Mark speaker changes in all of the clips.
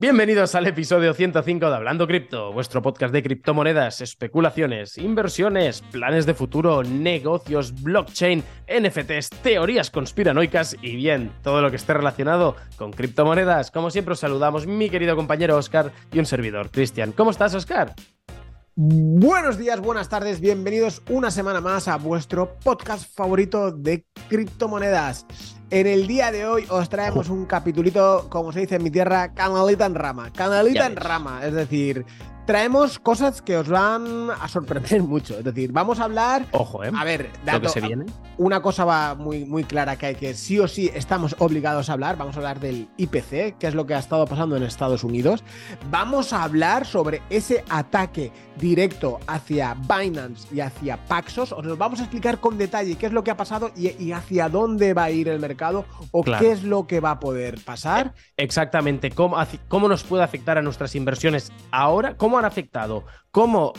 Speaker 1: Bienvenidos al episodio 105 de Hablando Cripto, vuestro podcast de criptomonedas, especulaciones, inversiones, planes de futuro, negocios, blockchain, NFTs, teorías conspiranoicas y bien, todo lo que esté relacionado con criptomonedas. Como siempre os saludamos mi querido compañero Oscar y un servidor, Cristian. ¿Cómo estás, Oscar?
Speaker 2: Buenos días, buenas tardes, bienvenidos una semana más a vuestro podcast favorito de criptomonedas. En el día de hoy os traemos un capitulito, como se dice en mi tierra, canalita en rama. Canalita en rama, es decir, traemos cosas que os van a sorprender mucho. Es decir, vamos a hablar.
Speaker 1: Ojo, ¿eh?
Speaker 2: A ver,
Speaker 1: lo que se viene.
Speaker 2: Una cosa va muy, muy clara que hay que sí o sí estamos obligados a hablar. Vamos a hablar del IPC, que es lo que ha estado pasando en Estados Unidos. Vamos a hablar sobre ese ataque directo hacia Binance y hacia Paxos. Os lo vamos a explicar con detalle qué es lo que ha pasado y, hacia dónde va a ir el mercado o qué es lo que va a poder pasar.
Speaker 1: Exactamente. ¿Cómo, cómo nos puede afectar a nuestras inversiones ahora? ¿Cómo han afectado, cómo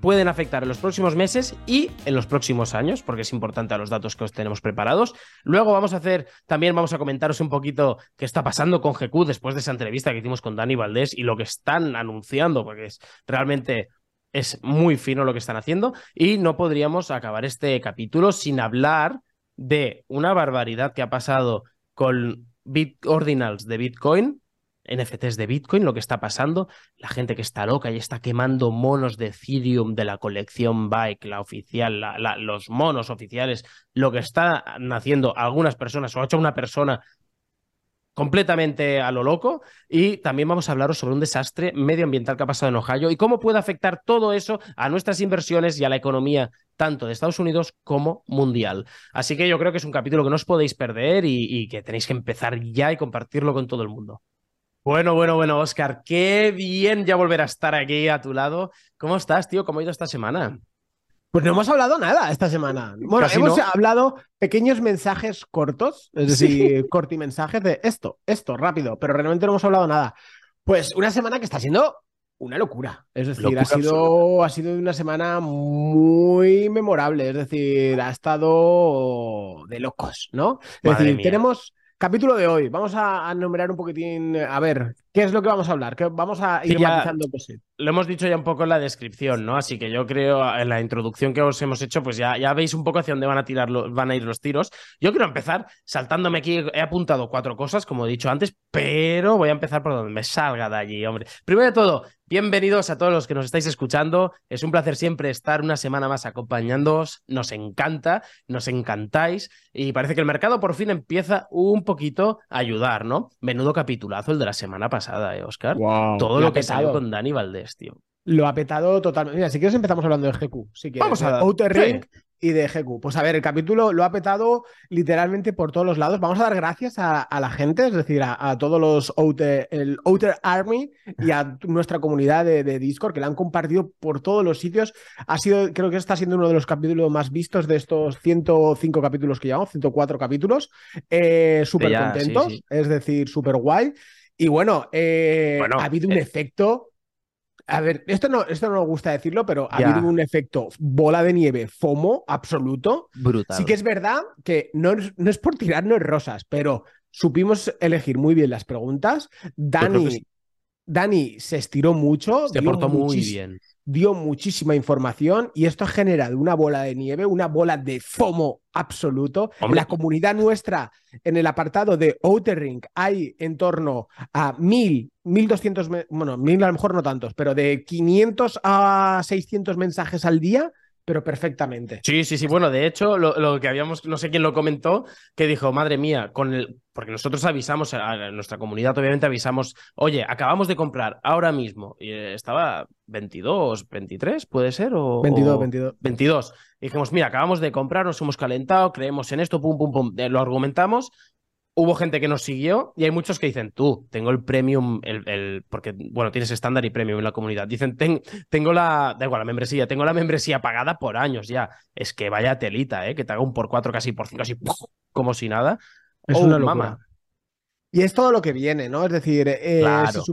Speaker 1: pueden afectar en los próximos meses y en los próximos años, porque es importante a los datos que os tenemos preparados. Luego vamos a hacer, también vamos a comentaros un poquito qué está pasando con GQ después de esa entrevista que hicimos con Dani Valdés y lo que están anunciando, porque es realmente es muy fino lo que están haciendo y no podríamos acabar este capítulo sin hablar de una barbaridad que ha pasado con Bit Ordinals de Bitcoin NFTs de Bitcoin, lo que está pasando, la gente que está loca y está quemando monos de Ethereum de la colección Bike, la oficial, los monos oficiales, lo que están haciendo algunas personas, o ha hecho una persona completamente a lo loco. Y también vamos a hablaros sobre un desastre medioambiental que ha pasado en Ohio y cómo puede afectar todo eso a nuestras inversiones y a la economía tanto de Estados Unidos como mundial. Así que yo creo que es un capítulo que no os podéis perder y que tenéis que empezar ya y compartirlo con todo el mundo. Bueno, bueno, bueno, Oscar, qué bien ya volver a estar aquí a tu lado. ¿Cómo estás, tío? ¿Cómo ha ido esta semana?
Speaker 2: Pues no hemos hablado nada esta semana. Bueno, hemos hablado pequeños mensajes cortos, es decir, cortimensajes de esto, esto, rápido, pero realmente no hemos hablado nada. Pues una semana que está siendo una locura. Es decir, ha, sido, ha sido una semana muy memorable. Es decir, ha estado de locos, ¿no? Es decir, tenemos Capítulo de hoy. Vamos a, enumerar un poquitín, a ver, ¿qué es lo que vamos a hablar? vamos a ir matizando pues,
Speaker 1: Lo hemos dicho ya un poco en la descripción, ¿no? Así que yo creo, en la introducción que os hemos hecho, pues ya, ya veis un poco hacia dónde van a, tirar van a ir los tiros. Yo quiero empezar saltándome aquí, he apuntado cuatro cosas, como he dicho antes, pero voy a empezar por donde me salga de allí, hombre. Primero de todo, Bienvenidos a todos los que nos estáis escuchando. Es un placer siempre estar una semana más acompañándoos. Nos encanta, nos encantáis y parece que el mercado por fin empieza un poquito a ayudar, ¿no? Menudo capitulazo el de la semana pasada, ¿eh, Oscar? Todo lo, que salió con Dani Valdés, tío.
Speaker 2: Lo ha petado totalmente. Mira, si quieres empezamos hablando de GQ. Si Vamos a. Outer Ring y de GQ. Pues a ver, el capítulo lo ha petado literalmente por todos los lados. Vamos a dar gracias a, la gente, es decir, a, todos los Outer, el Outer Army y a nuestra comunidad de, Discord que la han compartido por todos los sitios. Ha sido, creo que está siendo uno de los capítulos más vistos de estos 105 capítulos que llevamos, 104 capítulos. Eh, súper contentos, es decir, súper guay. Y bueno, eh, ha habido un eh, efecto a ver, esto no, esto no nos gusta decirlo, pero ha habido un efecto bola de nieve, FOMO absoluto.
Speaker 1: Brutal.
Speaker 2: Sí que es verdad que no, no es por tirarnos rosas, pero supimos elegir muy bien las preguntas. Dani, Dani se estiró mucho.
Speaker 1: Se portó muy bien
Speaker 2: dio muchísima información y esto ha generado una bola de nieve, una bola de FOMO absoluto. La comunidad nuestra en el apartado de Outer Ring hay en torno a 1000, 1200, bueno, 1000 a lo mejor no tantos, pero de 500 a 600 mensajes al día pero perfectamente.
Speaker 1: Sí, sí, sí. Bueno, de hecho, lo, que habíamos, no sé quién lo comentó, que dijo, madre mía, con el. Porque nosotros avisamos, a nuestra comunidad, obviamente avisamos, oye, acabamos de comprar ahora mismo. Y eh, estaba 22, 23, ¿puede ser? O,
Speaker 2: 22, 22.
Speaker 1: 22. Y dijimos, mira, acabamos de comprar, nos hemos calentado, creemos en esto, pum, pum, pum. Eh, lo argumentamos hubo gente que nos siguió y hay muchos que dicen, tú, tengo el premium, el, porque, bueno, tienes estándar y premium en la comunidad. Dicen, tengo la, da igual, la membresía, tengo la membresía pagada por años ya. Es que vaya telita, ¿eh? Que te haga un por cuatro, casi por cinco, así como si nada.
Speaker 2: Es una oh, locura. Y es todo lo que viene, ¿no? Es decir, eh,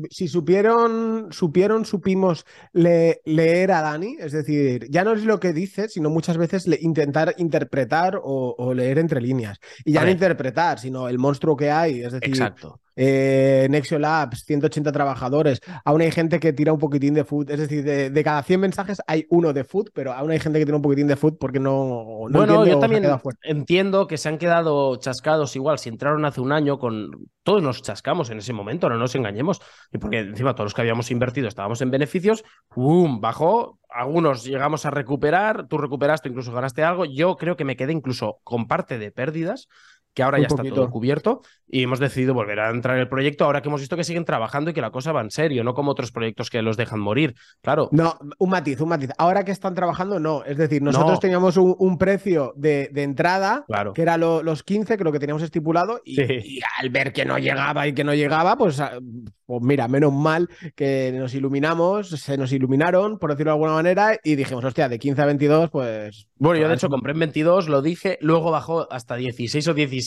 Speaker 2: si, supieron, supieron, supimos leer a Dani, es decir, ya no es lo que dice, sino muchas veces intentar interpretar o, leer entre líneas. Y ya no interpretar, sino el monstruo que hay, es decir, eh, Nexio Labs, 180 trabajadores, aún hay gente que tira un poquitín de food, es decir, de, cada 100 mensajes hay uno de food, pero aún hay gente que tira un poquitín de food porque no...
Speaker 1: no bueno, yo también entiendo que se han quedado chascados igual, si entraron hace un año con... Todos nos chascamos en ese momento, no nos engañemos, y porque encima todos los que habíamos invertido estábamos en beneficios, ¡pum! Bajó, algunos llegamos a recuperar, tú recuperaste, incluso ganaste algo, yo creo que me quedé incluso con parte de pérdidas, que ahora ya está todo cubierto y hemos decidido volver a entrar en el proyecto ahora que hemos visto que siguen trabajando y que la cosa va en serio, no como otros proyectos que los dejan morir. Claro.
Speaker 2: No, un matiz, un matiz. Ahora que están trabajando, no. Es decir, nosotros teníamos un, precio de, entrada que era los 15, creo que teníamos estipulado, y, al ver que no llegaba y que no llegaba, pues, ah, pues mira, menos mal que nos iluminamos, se nos iluminaron, por decirlo de alguna manera, y dijimos, hostia, de 15 a 22, pues.
Speaker 1: Bueno, yo de hecho compré en 22, lo dije, luego bajó hasta 16 o 17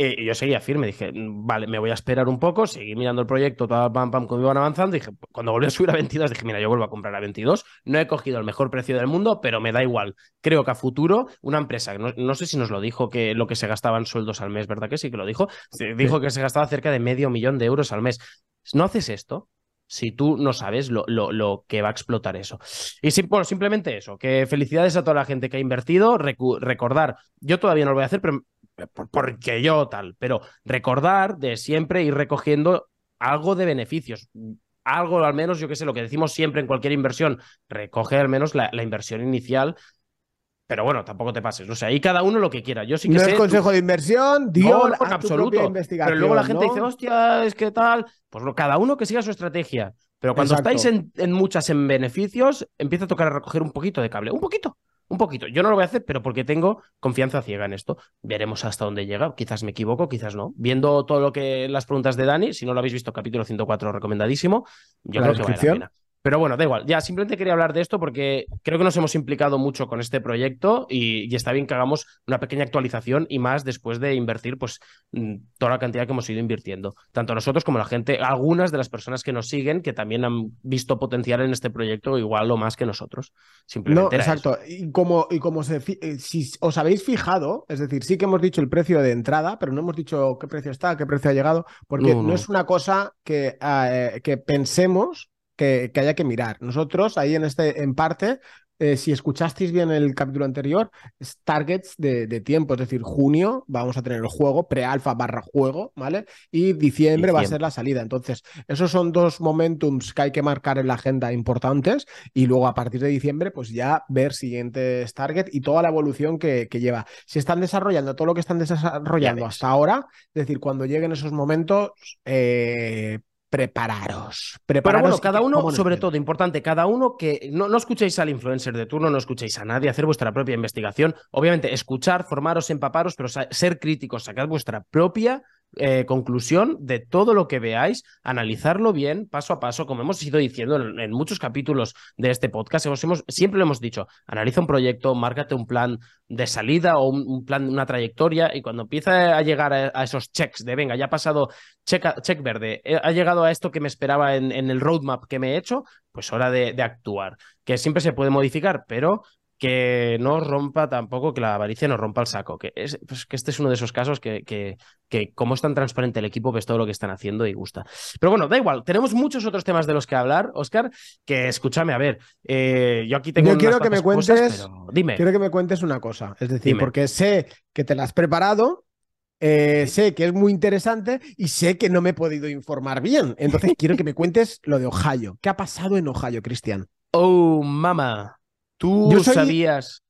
Speaker 1: eh, y yo seguía firme, dije, vale, me voy a esperar un poco, seguí mirando el proyecto, todo, pam, pam, cuando iban avanzando, dije, cuando volví a subir a 22, dije, mira, yo vuelvo a comprar a 22, no he cogido el mejor precio del mundo, pero me da igual. Creo que a futuro, una empresa, no, no sé si nos lo dijo, que lo que se gastaban sueldos al mes, ¿verdad que sí que lo dijo? Dijo que se gastaba cerca de medio millón de euros al mes. No haces esto, si tú no sabes lo, lo, lo, que va a explotar eso. Y simplemente eso, que felicidades a toda la gente que ha invertido, recordar, yo todavía no lo voy a hacer, pero porque yo tal, pero recordar de siempre ir recogiendo algo de beneficios. Algo al menos, yo qué sé, lo que decimos siempre en cualquier inversión, recoge al menos la, inversión inicial pero bueno, tampoco te pases. O sea, ahí cada uno lo que quiera. Yo sí que
Speaker 2: no
Speaker 1: es
Speaker 2: consejo de inversión, Dios,
Speaker 1: no, en absoluto. Pero luego la gente dice, hostia, es que tal. Pues cada uno que siga su estrategia. Pero cuando estáis en, en, muchas en beneficios, empieza a tocar a recoger un poquito de cable. Un poquito. Un poquito. Yo no lo voy a hacer, pero porque tengo confianza ciega en esto. Veremos hasta dónde llega. Quizás me equivoco, quizás no. Viendo todo lo que las preguntas de Dani, si no lo habéis visto, capítulo 104 recomendadísimo, yo creo que vale la pena. Pero bueno, da igual. Ya, simplemente quería hablar de esto porque creo que nos hemos implicado mucho con este proyecto y, está bien que hagamos una pequeña actualización y más después de invertir pues mm, toda la cantidad que hemos ido invirtiendo. Tanto nosotros como la gente, algunas de las personas que nos siguen que también han visto potencial en este proyecto igual o más que nosotros. Simplemente
Speaker 2: no, exacto. Y como, y como se, eh, si os habéis fijado, es decir, sí que hemos dicho el precio de entrada, pero no hemos dicho qué precio está, qué precio ha llegado, porque no, es una cosa que, eh, que pensemos que, haya que mirar. Nosotros ahí en este, en parte, eh, si escuchasteis bien el capítulo anterior, es targets de, tiempo, es decir, junio vamos a tener el juego, pre-alfa barra juego, ¿vale? Y diciembre, va a ser la salida. Entonces, esos son dos momentums que hay que marcar en la agenda importantes y luego a partir de diciembre, pues ya ver siguientes targets y toda la evolución que, lleva. Si están desarrollando todo lo que están desarrollando hasta ahora, es decir, cuando lleguen esos momentos, eh, prepararos.
Speaker 1: Pero bueno, cada uno, sobre todo, importante, cada uno que no, no escuchéis al influencer de turno, no escuchéis a nadie, hacer vuestra propia investigación. Obviamente, escuchar, formaros, empaparos, pero ser críticos, sacad vuestra propia eh, conclusión de todo lo que veáis, analizarlo bien, paso a paso, como hemos ido diciendo en, muchos capítulos de este podcast, hemos, siempre lo hemos dicho, analiza un proyecto, márcate un plan de salida o un, plan, una trayectoria, y cuando empieza a llegar a, esos checks de, venga, ya ha pasado check, check verde, ha llegado a esto que me esperaba en, el roadmap que me he hecho, pues hora de actuar, que siempre se puede modificar, pero que no rompa tampoco, que la avaricia no rompa el saco. Que, es, pues, que este es uno de esos casos que, que, que, como es tan transparente el equipo, ves todo lo que están haciendo y gusta. Pero bueno, da igual, tenemos muchos otros temas de los que hablar, Oscar, que escúchame, a ver, eh, yo aquí tengo...
Speaker 2: Yo quiero que me cuentes, dime. Quiero que me cuentes una cosa, es decir, porque sé que te la has preparado, eh, sé que es muy interesante y sé que no me he podido informar bien. Entonces quiero que me cuentes lo de Ohio. ¿Qué ha pasado en Ohio, Cristian?
Speaker 1: Oh, mama. Tú sabías.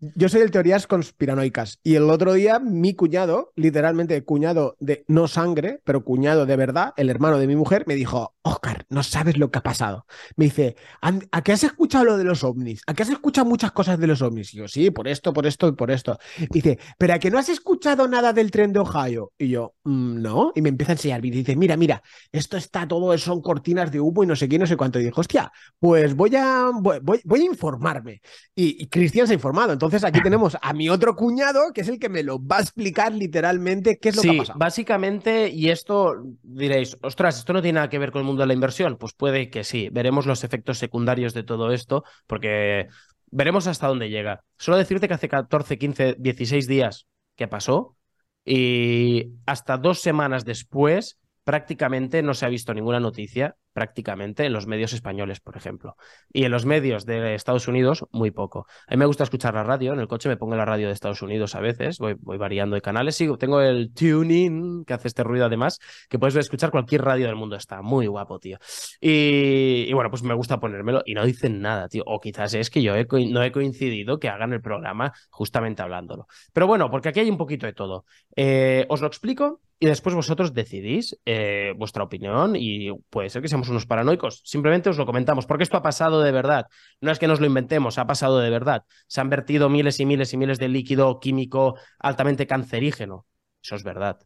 Speaker 2: Yo soy de teorías conspiranoicas. Y el otro día, mi cuñado, literalmente cuñado de no sangre, pero cuñado de verdad, el hermano de mi mujer, me dijo: Oscar, no sabes lo que ha pasado. Me dice: ¿A qué has escuchado lo de los ovnis? ¿A qué has escuchado muchas cosas de los ovnis? Y yo, sí, por esto, por esto y por esto. dice: ¿Pero a qué no has escuchado nada del tren de Ohio? Y yo, mm, no. Y me empieza a enseñar. Dice: Mira, mira, esto está todo, son cortinas de humo y no sé qué, no sé cuánto. Y dijo: Hostia, pues voy a, voy, voy, a informarme. Y, y Cristian se ha informado. Entonces, entonces aquí tenemos a mi otro cuñado, que es el que me lo va a explicar literalmente qué es lo que ha pasado.
Speaker 1: Básicamente, y esto diréis, ostras, esto no tiene nada que ver con el mundo de la inversión. Pues puede que sí. Veremos los efectos secundarios de todo esto, porque veremos hasta dónde llega. Solo decirte que hace 14, 15, 16 días que pasó, y hasta dos semanas después prácticamente no se ha visto ninguna noticia, prácticamente en los medios españoles, por ejemplo. Y en los medios de Estados Unidos, muy poco. A mí me gusta escuchar la radio, en el coche me pongo la radio de Estados Unidos a veces, voy, voy variando de canales, sí, tengo el tuning, que hace este ruido además, que puedes escuchar cualquier radio del mundo, está muy guapo, tío. Y, bueno, pues me gusta ponérmelo y no dicen nada, tío. O quizás es que yo no he coincidido que hagan el programa justamente hablándolo. Pero bueno, porque aquí hay un poquito de todo. Eh, os lo explico y después vosotros decidís eh, vuestra opinión y puede ser que seamos unos paranoicos. Simplemente os lo comentamos, porque esto ha pasado de verdad. No es que nos lo inventemos, ha pasado de verdad. Se han vertido miles y miles y miles de líquido químico altamente cancerígeno. Eso es verdad.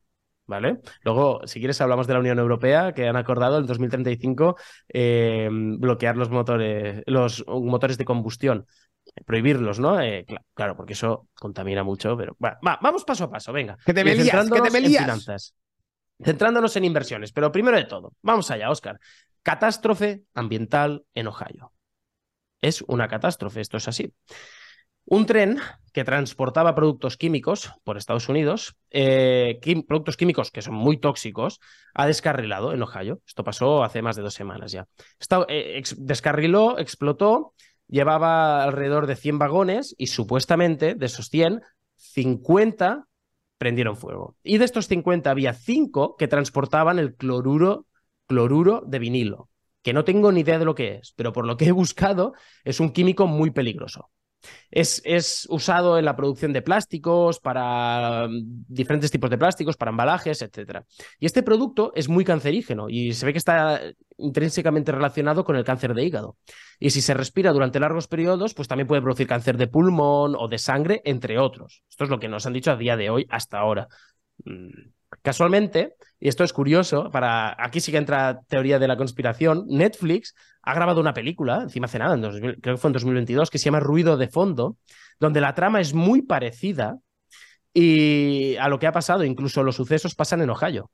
Speaker 1: ¿Vale? Luego, si quieres, hablamos de la Unión Europea, que han acordado en 2035 eh, bloquear los motores, los motores de combustión prohibirlos, ¿no? Eh, claro, porque eso contamina mucho, pero va, vamos paso a paso, venga.
Speaker 2: Que te me lías, que te me lías.
Speaker 1: En finanzas. Centrándonos en inversiones, pero primero de todo, vamos allá, Oscar. Catástrofe ambiental en Ohio. Es una catástrofe, esto es así. Un tren que transportaba productos químicos por Estados Unidos, eh, productos químicos que son muy tóxicos, ha descarrilado en Ohio. Esto pasó hace más de dos semanas ya. Eh, descarriló, explotó llevaba alrededor de 100 vagones y supuestamente de esos 100, 50 prendieron fuego. Y de estos 50 había 5 que transportaban el cloruro, cloruro de vinilo, que no tengo ni idea de lo que es, pero por lo que he buscado es un químico muy peligroso. Es, usado en la producción de plásticos, para mm, diferentes tipos de plásticos, para embalajes, etc. Y este producto es muy cancerígeno y se ve que está intrínsecamente relacionado con el cáncer de hígado. Y si se respira durante largos periodos, pues también puede producir cáncer de pulmón o de sangre, entre otros. Esto es lo que nos han dicho a día de hoy hasta ahora. Casualmente, y esto es curioso, para aquí sí que entra teoría de la conspiración, Netflix ha grabado una película, encima hace nada, creo que fue en 2022, que se llama Ruido de Fondo, donde la trama es muy parecida y a lo que ha pasado, incluso los sucesos pasan en Ohio.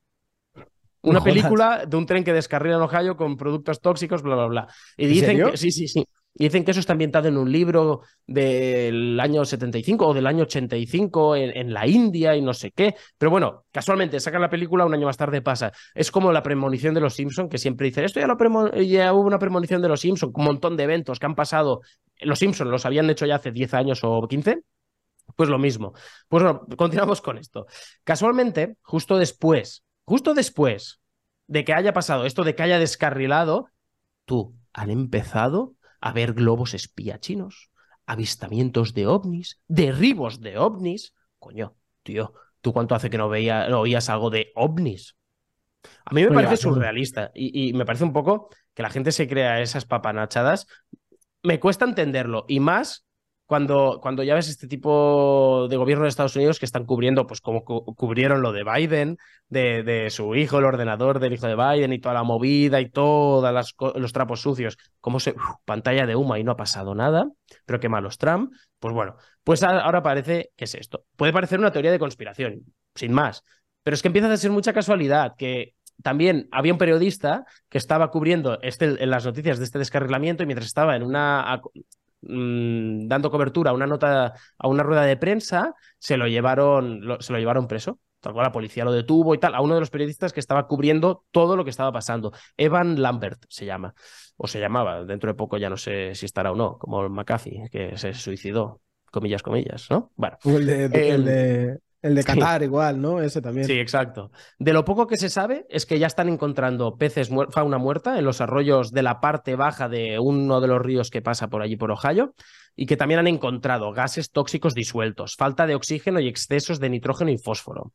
Speaker 1: Una película de un tren que descarrila en Ohio con productos tóxicos, bla, bla, bla. Y dicen que sí, sí, sí. Dicen que eso está ambientado en un libro del año 75 o del año 85 en, en, la India y no sé qué. Pero bueno, casualmente sacan la película, un año más tarde pasa. Es como la premonición de los Simpsons, que siempre dicen, esto ya, lo ya hubo una premonición de los Simpsons, un montón de eventos que han pasado. Los Simpsons los habían hecho ya hace 10 años o 15. Pues lo mismo. Pues bueno, continuamos con esto. Casualmente, justo después justo después de que haya pasado esto, de que haya descarrilado, tú han empezado a ver globos espía chinos, avistamientos de ovnis, derribos de ovnis. Coño, tío, ¿tú cuánto hace que no, veía, no oías algo de ovnis? A mí me parece surrealista y, y, me parece un poco que la gente se crea esas papanachadas. Me cuesta entenderlo y más cuando, cuando ya ves este tipo de gobierno de Estados Unidos que están cubriendo, pues como cubrieron lo de Biden, de, su hijo, el ordenador del hijo de Biden y toda la movida y todos los trapos sucios, como se pantalla de humo y no ha pasado nada, pero qué malos Trump, pues bueno, pues ahora parece que es esto. Puede parecer una teoría de conspiración, sin más, pero es que empieza a ser mucha casualidad que también había un periodista que estaba cubriendo este, en las noticias de este descarrilamiento y mientras estaba en una Mm, dando cobertura a una nota, a una rueda de prensa, se lo llevaron, se lo llevaron preso. Tal cual la policía lo detuvo y tal, a uno de los periodistas que estaba cubriendo todo lo que estaba pasando. Evan Lambert se llama, o se llamaba, dentro de poco ya no sé si estará o no, como McAfee, que se suicidó, comillas, comillas, ¿no?
Speaker 2: Bueno. el de, el de Qatar igual, ¿no? Ese también.
Speaker 1: Sí, exacto. De lo poco que se sabe es que ya están encontrando peces, fauna muerta en los arroyos de la parte baja de uno de los ríos que pasa por allí por Ohio y que también han encontrado gases tóxicos disueltos, falta de oxígeno y excesos de nitrógeno y fósforo.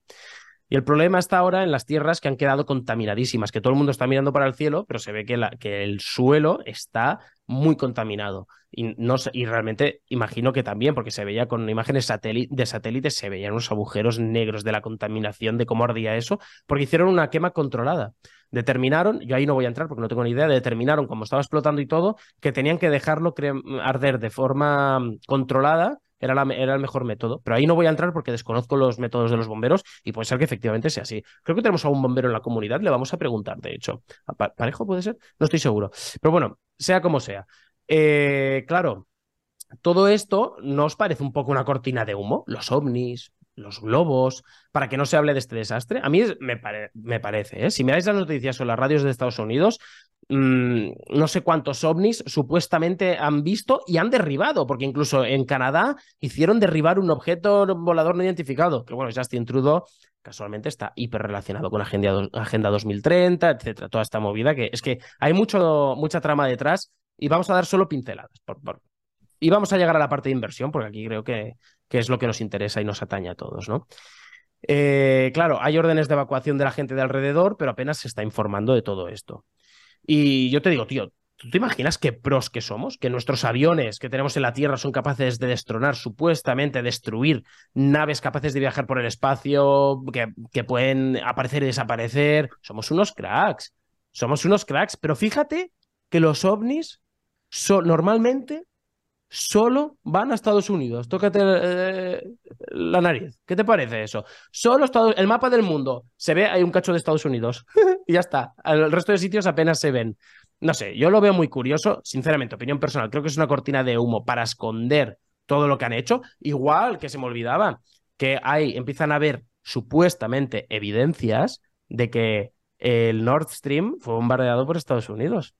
Speaker 1: Y el problema está ahora en las tierras que han quedado contaminadísimas, que todo el mundo está mirando para el cielo, pero se ve que, el suelo está muy contaminado. Y, no, y realmente imagino que también, porque se veía con imágenes de satélites, se veían unos agujeros negros de la contaminación, de cómo ardía eso, porque hicieron una quema controlada. Determinaron, yo ahí no voy a entrar porque no tengo ni idea, determinaron, como estaba explotando y todo, que tenían que dejarlo arder de forma controlada era, era, el mejor método. Pero ahí no voy a entrar porque desconozco los métodos de los bomberos y puede ser que efectivamente sea así. Creo que tenemos a un bombero en la comunidad, le vamos a preguntar, de hecho. ¿Parejo puede ser? No estoy seguro. Pero bueno, sea como sea. Eh, claro, todo esto nos parece un poco una cortina de humo. Los ovnis, los globos, para que no se hable de este desastre. A mí me, me parece, ¿eh? si miráis las noticias o las radios de Estados Unidos, mm, no sé cuántos ovnis supuestamente han visto y han derribado, porque incluso en Canadá hicieron derribar un objeto volador no identificado, que bueno, Justin Trudeau casualmente está hiper relacionado con Agenda, Agenda 2030, etcétera, toda esta movida que es que hay mucho, mucha trama detrás y vamos a dar solo pinceladas. Y vamos a llegar a la parte de inversión, porque aquí creo que, que es lo que nos interesa y nos atañe a todos, ¿no? Eh, claro, hay órdenes de evacuación de la gente de alrededor, pero apenas se está informando de todo esto. Y yo te digo, tío, ¿tú te imaginas qué pros que somos? Que nuestros aviones que tenemos en la Tierra son capaces de destronar, supuestamente destruir naves capaces de viajar por el espacio, que, que pueden aparecer y desaparecer. Somos unos cracks. Somos unos cracks. Pero fíjate que los ovnis son, normalmente solo van a Estados Unidos. Tócate eh, la nariz. ¿Qué te parece eso? Solo Estados... el mapa del mundo se ve, hay un cacho de Estados Unidos y ya está. El resto de sitios apenas se ven. No sé, yo lo veo muy curioso, sinceramente, opinión personal. Creo que es una cortina de humo para esconder todo lo que han hecho. Igual que se me olvidaba que hay, empiezan a haber supuestamente evidencias de que el Nord Stream fue bombardeado por Estados Unidos.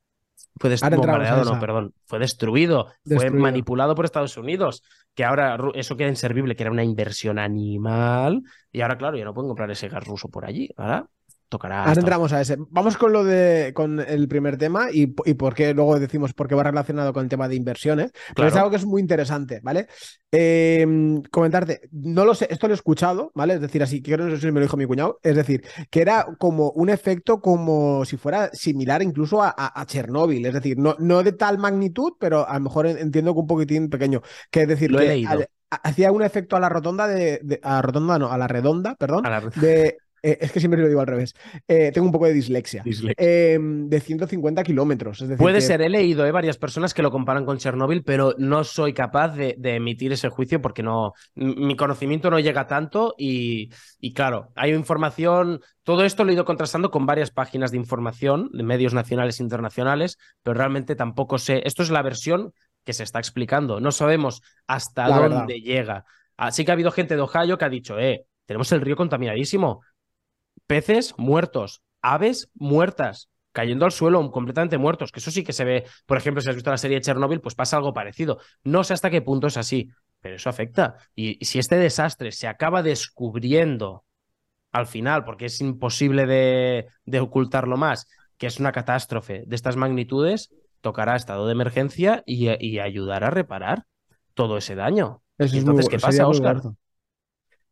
Speaker 1: Fue destruido, no, perdón. Fue destruido, fue manipulado por Estados Unidos. Que ahora eso queda inservible, que era una inversión animal. Y ahora, claro, ya no pueden comprar ese gas ruso por allí. ¿verdad? Tocará.
Speaker 2: Ahora entramos a ese. Vamos con lo de con el primer tema y, y por qué luego decimos por qué va relacionado con el tema de inversiones. Pero es algo que es muy interesante, ¿vale? Em, comentarte, no lo sé, esto lo he escuchado, ¿vale? Es decir, así que no sé si me lo dijo mi cuñado. Es decir, que era como un efecto como si fuera similar incluso a, a, Chernóbil. Es decir, no, no de tal magnitud, pero a lo mejor entiendo que un poquitín pequeño. Que es decir,
Speaker 1: lo
Speaker 2: que
Speaker 1: he leído.
Speaker 2: hacía un efecto a la rotonda de, a la rotonda no a la redonda perdón de, eh, es que siempre lo digo al revés. Eh, tengo un poco de dislexia. Em, de 150 kilómetros.
Speaker 1: Puede ser, he leído eh, varias personas que lo comparan con Chernóbil, pero no soy capaz de, emitir ese juicio porque no, mi conocimiento no llega tanto y, y, claro, hay información. Todo esto lo he ido contrastando con varias páginas de información de medios nacionales e internacionales, pero realmente tampoco sé. Esto es la versión que se está explicando. No sabemos hasta dónde llega. Así que ha habido gente de Ohio que ha dicho, eh, tenemos el río contaminadísimo peces muertos, aves muertas, cayendo al suelo completamente muertos, que eso sí que se ve, por ejemplo, si has visto la serie de Chernobyl, pues pasa algo parecido. No sé hasta qué punto es así, pero eso afecta. Y, si este desastre se acaba descubriendo al final, porque es imposible de, de ocultarlo más, que es una catástrofe de estas magnitudes, tocará estado de emergencia y, y ayudar a reparar todo ese daño. Entonces, ¿qué pasa, Oscar?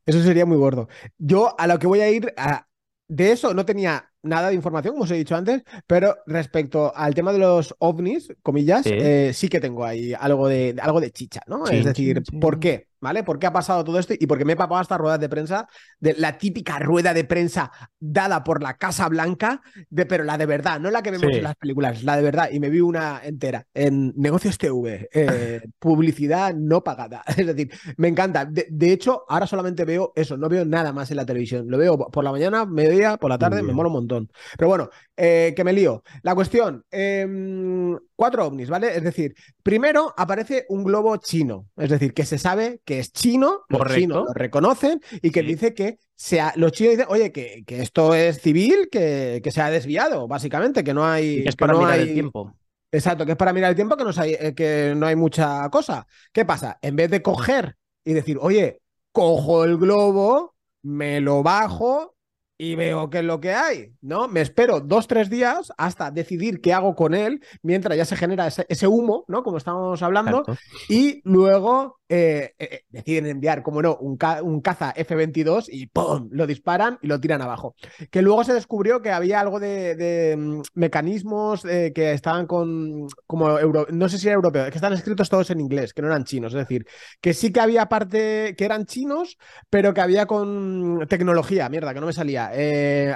Speaker 2: Eso sería muy gordo. Yo a lo que voy a ir a, de eso no tenía nada de información, como os he dicho antes, pero respecto al tema de los ovnis, comillas, sí, eh, que tengo ahí algo de, algo de chicha, ¿no? es decir, ¿por qué? ¿Vale? ¿Por qué ha pasado todo esto? Y porque me he papado hasta ruedas de prensa, de la típica rueda de prensa dada por la Casa Blanca, de, pero la de verdad, no la que vemos en las películas, la de verdad. Y me vi una entera en Negocios TV, eh, publicidad no pagada. Es decir, me encanta. De, hecho, ahora solamente veo eso, no veo nada más en la televisión. Lo veo por la mañana, mediodía, por la tarde, me mola un montón. Pero bueno, eh, que me lío. La cuestión, em, cuatro ovnis, ¿vale? Es decir, primero aparece un globo chino, es decir, que se sabe que es chino, los chinos lo reconocen y que dice que sea, los chinos dicen, oye, que, que esto es civil, que, que, se ha desviado, básicamente, que no hay...
Speaker 1: es para mirar el tiempo.
Speaker 2: Exacto, que es para mirar el tiempo, que no, hay, eh, que no hay mucha cosa. ¿Qué pasa? En vez de coger y decir, oye, cojo el globo, me lo bajo y veo qué es lo que hay, ¿no? Me espero dos, tres días hasta decidir qué hago con él, mientras ya se genera ese, humo, ¿no? Como estamos hablando, y luego eh, eh, eh, deciden enviar, como no, un, un, caza F-22 y ¡pum! lo disparan y lo tiran abajo. Que luego se descubrió que había algo de, mm, mecanismos que estaban con, como, euro, no sé si era europeo, que están escritos todos en inglés, que no eran chinos, es decir, que sí que había parte que eran chinos, pero que había con tecnología, mierda, que no me salía,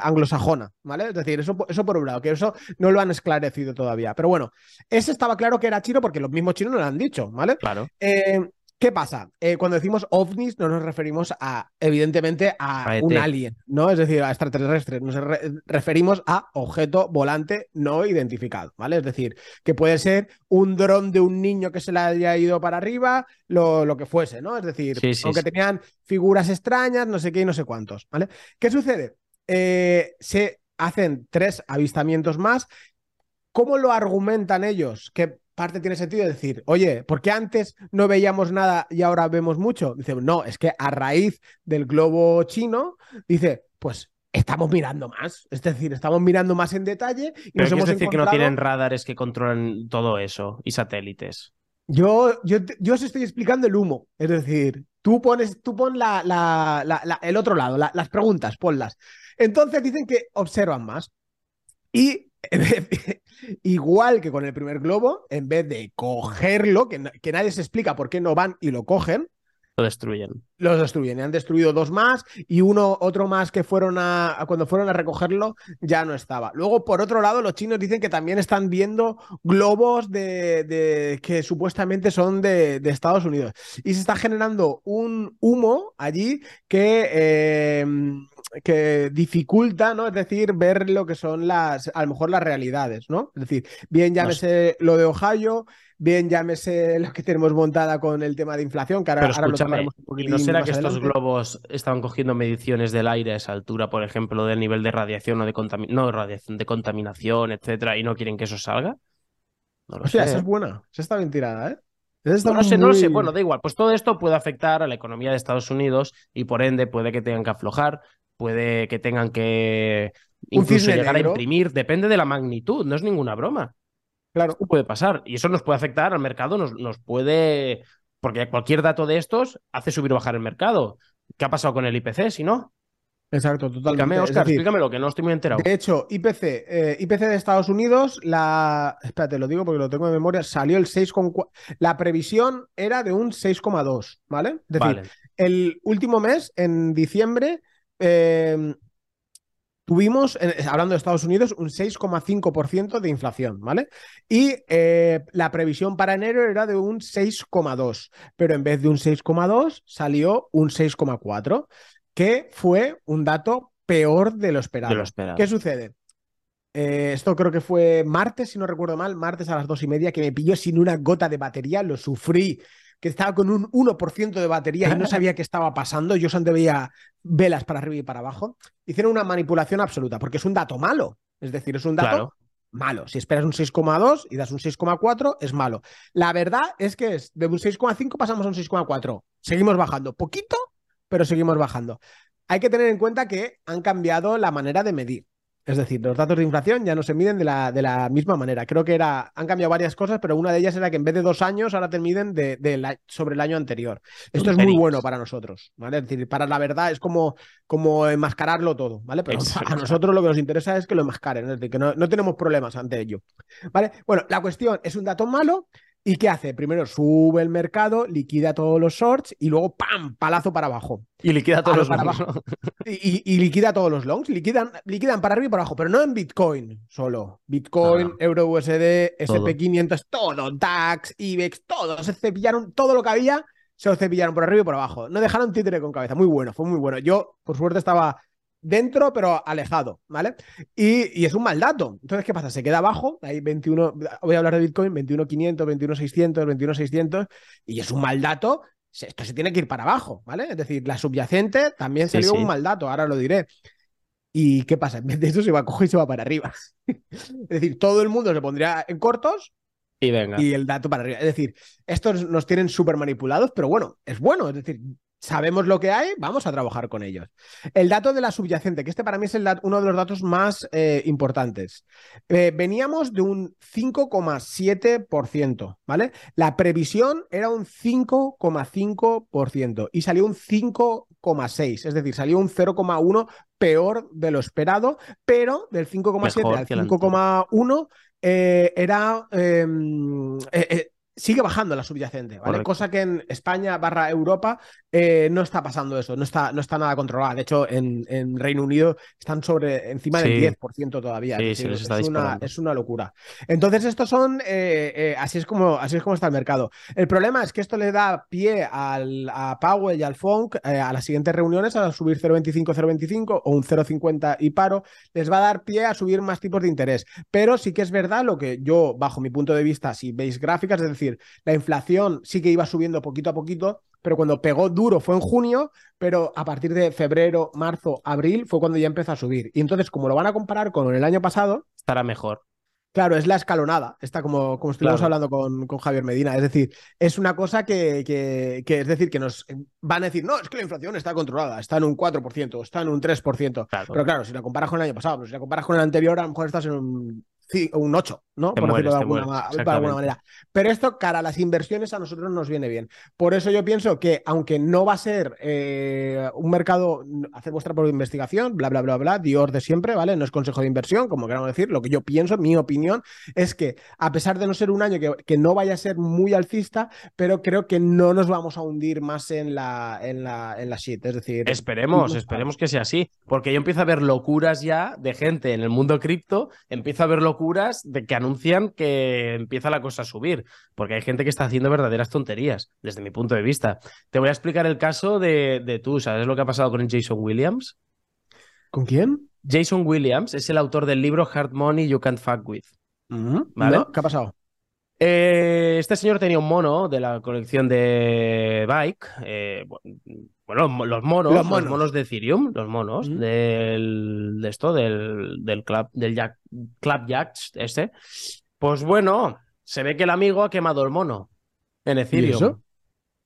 Speaker 2: anglosajona, ¿vale? Es decir, eso, eso por un lado, que eso no lo han esclarecido todavía. Pero bueno, ese estaba claro que era chino porque los mismos chinos no lo han dicho, ¿vale?
Speaker 1: Claro.
Speaker 2: ¿Qué pasa? Eh, cuando decimos ovnis no nos referimos a, evidentemente, a, un alien, ¿no? Es decir, a extraterrestres. Nos referimos a objeto volante no identificado, ¿vale? Es decir, que puede ser un dron de un niño que se le haya ido para arriba, lo, que fuese, ¿no? Es decir, aunque tenían figuras extrañas, no sé qué y no sé cuántos, ¿vale? ¿Qué sucede? Eh, se hacen tres avistamientos más. ¿Cómo lo argumentan ellos? Que parte tiene sentido decir, oye, ¿por qué antes no veíamos nada y ahora vemos mucho? Dice, no, es que a raíz del globo chino, dice, pues estamos mirando más. Es decir, estamos mirando más en detalle.
Speaker 1: Y nos hemos decir que no tienen radares que controlan todo eso y satélites.
Speaker 2: Yo, yo, yo os estoy explicando el humo. Es decir, tú pones, tú pon la, la, el otro lado, las preguntas, ponlas. Entonces dicen que observan más. Y igual que con el primer globo, en vez de cogerlo, que, que nadie se explica por qué no van y lo cogen,
Speaker 1: lo destruyen.
Speaker 2: Los destruyen. Y han destruido dos más y uno, otro más que fueron a, cuando fueron a recogerlo ya no estaba. Luego, por otro lado, los chinos dicen que también están viendo globos de, que supuestamente son de, Estados Unidos. Y se está generando un humo allí que, em, que dificulta, ¿no? Es decir, ver lo que son las, a lo mejor las realidades, ¿no? Es decir, bien llámese lo de Ohio, bien llámese lo que tenemos montada con el tema de inflación, que ahora,
Speaker 1: lo un poquito. ¿No será que estos globos estaban cogiendo mediciones del aire a esa altura, por ejemplo, del nivel de radiación o de contaminación, no radiación, de contaminación, etcétera, y no quieren que eso salga?
Speaker 2: No lo o sea, esa es buena, esa está bien tirada, ¿eh?
Speaker 1: no, sé, no lo sé. Bueno, da igual. Pues todo esto puede afectar a la economía de Estados Unidos y por ende puede que tengan que aflojar, puede que tengan que incluso llegar a imprimir. Depende de la magnitud, no es ninguna broma. Claro. puede pasar. Y eso nos puede afectar al mercado, nos, nos puede. Porque cualquier dato de estos hace subir o bajar el mercado. ¿Qué ha pasado con el IPC, si no?
Speaker 2: Exacto, totalmente.
Speaker 1: Oscar, explícamelo, que no estoy muy enterado.
Speaker 2: De hecho, IPC, eh, IPC de Estados Unidos, la. Espérate, lo digo porque lo tengo en memoria, salió el 6,4. La previsión era de un 6,2, ¿vale? Es decir, el último mes, en diciembre, eh, tuvimos, hablando de Estados Unidos, un 6,5% de inflación, ¿vale? Y eh, la previsión para enero era de un 6,2, pero en vez de un 6,2 salió un 6,4, que fue un dato peor de lo esperado. ¿Qué sucede? Eh, esto creo que fue martes, si no recuerdo mal, martes a las dos y media, que me pilló sin una gota de batería, lo sufrí que estaba con un 1% de batería y no sabía qué estaba pasando. Yo solo veía velas para arriba y para abajo. Hicieron una manipulación absoluta, porque es un dato malo. Es decir, es un dato malo. Si esperas un 6,2 y das un 6,4, es malo. La verdad es que es de un 6,5 pasamos a un 6,4. Seguimos bajando. Poquito, pero seguimos bajando. Hay que tener en cuenta que han cambiado la manera de medir. Es decir, los datos de inflación ya no se miden de la, de la, misma manera. Creo que era, han cambiado varias cosas, pero una de ellas era que en vez de dos años, ahora te miden de, sobre el año anterior. Esto es muy bueno para nosotros, ¿vale? Es decir, para la verdad es como, como enmascararlo todo, ¿vale? Pero a nosotros lo que nos interesa es que lo enmascaren, es decir, que no, no tenemos problemas ante ello, ¿vale? Bueno, la cuestión es un dato malo, ¿Y qué hace? Primero sube el mercado, liquida todos los shorts y luego ¡pam! palazo para abajo.
Speaker 1: Y liquida todos los longs.
Speaker 2: Y, liquida todos los longs. Liquidan, liquidan para arriba y para abajo, pero no en Bitcoin solo. Bitcoin, Euro USD, SP500, todo. DAX, IBEX, todo. Se cepillaron todo lo que había, se lo cepillaron por arriba y por abajo. No dejaron títere con cabeza. Muy bueno, fue muy bueno. Yo, por suerte, estaba dentro, pero alejado, ¿vale? Y, es un mal dato. Entonces, ¿qué pasa? Se queda abajo, hay 21, voy a hablar de Bitcoin, 21.500, 21.600, 21.600, y es un mal dato. Esto se tiene que ir para abajo, ¿vale? Es decir, la subyacente también salió un mal dato, ahora lo diré. ¿Y qué pasa? En vez de eso se va a coger y se va para arriba. es decir, todo el mundo se pondría en cortos
Speaker 1: y, venga.
Speaker 2: y el dato para arriba. Es decir, estos nos tienen súper manipulados, pero bueno, es bueno. Es decir, sabemos lo que hay, vamos a trabajar con ellos. El dato de la subyacente, que este para mí es uno de los datos más eh, importantes. Eh, veníamos de un 5,7%, ¿vale? La previsión era un 5,5% y salió un 5,6%, es decir, salió un 0,1% peor de lo esperado, pero del 5,7 al 5,1 eh, era em, sigue bajando la subyacente, ¿vale? Cosa que en España barra Europa eh, no está pasando eso, no está, no está nada controlado. De hecho, en, Reino Unido están sobre encima del 10% todavía. es, una, es, una, locura. Entonces, estos son, eh, eh, así, es como, así es como está el mercado. El problema es que esto le da pie al, a Powell y al Funk a las siguientes reuniones, a subir 0,25, 0,25 o un 0,50 y paro, les va a dar pie a subir más tipos de interés. Pero sí que es verdad lo que yo, bajo mi punto de vista, si veis gráficas, es decir, la inflación sí que iba subiendo poquito a poquito, pero cuando pegó duro fue en junio, pero a partir de febrero, marzo, abril fue cuando ya empezó a subir. Y entonces, como lo van a comparar con el año pasado...
Speaker 1: Estará mejor.
Speaker 2: Claro, es la escalonada, está como, como estuvimos hablando con, con, Javier Medina. Es decir, es una cosa que, que, es decir, que nos van a decir, no, es que la inflación está controlada, está en un 4%, está en un 3%. Pero claro, si la comparas con el año pasado, si la comparas con el anterior, a lo mejor estás en un un 8, ¿no?
Speaker 1: Por decirlo de alguna,
Speaker 2: manera. Pero esto, cara a las inversiones, a nosotros nos viene bien. Por eso yo pienso que, aunque no va a ser eh, un mercado, hacer vuestra propia investigación, bla, bla, bla, bla, Dior de siempre, ¿vale? No es consejo de inversión, como queramos decir. Lo que yo pienso, mi opinión, es que, a pesar de no ser un año que, que no vaya a ser muy alcista, pero creo que no nos vamos a hundir más en la, en la, en la shit. Es decir,
Speaker 1: esperemos, esperemos que sea así, porque yo empiezo a ver locuras ya de gente en el mundo cripto, empiezo a ver locuras de que anuncian que empieza la cosa a subir, porque hay gente que está haciendo verdaderas tonterías, desde mi punto de vista. Te voy a explicar el caso de, de tú, ¿sabes lo que ha pasado con Jason Williams?
Speaker 2: ¿Con quién?
Speaker 1: Jason Williams es el autor del libro Hard Money You Can't Fuck With.
Speaker 2: ¿Vale? ¿Qué ha pasado?
Speaker 1: Eh, este señor tenía un mono de la colección de Bike. Eh, bueno, los monos, los monos, de Ethereum, los monos del, de esto, del, del club, del Jack, Club Jacks, este. Pues bueno, se ve que el amigo ha quemado el mono en Ethereum. ¿Y eso?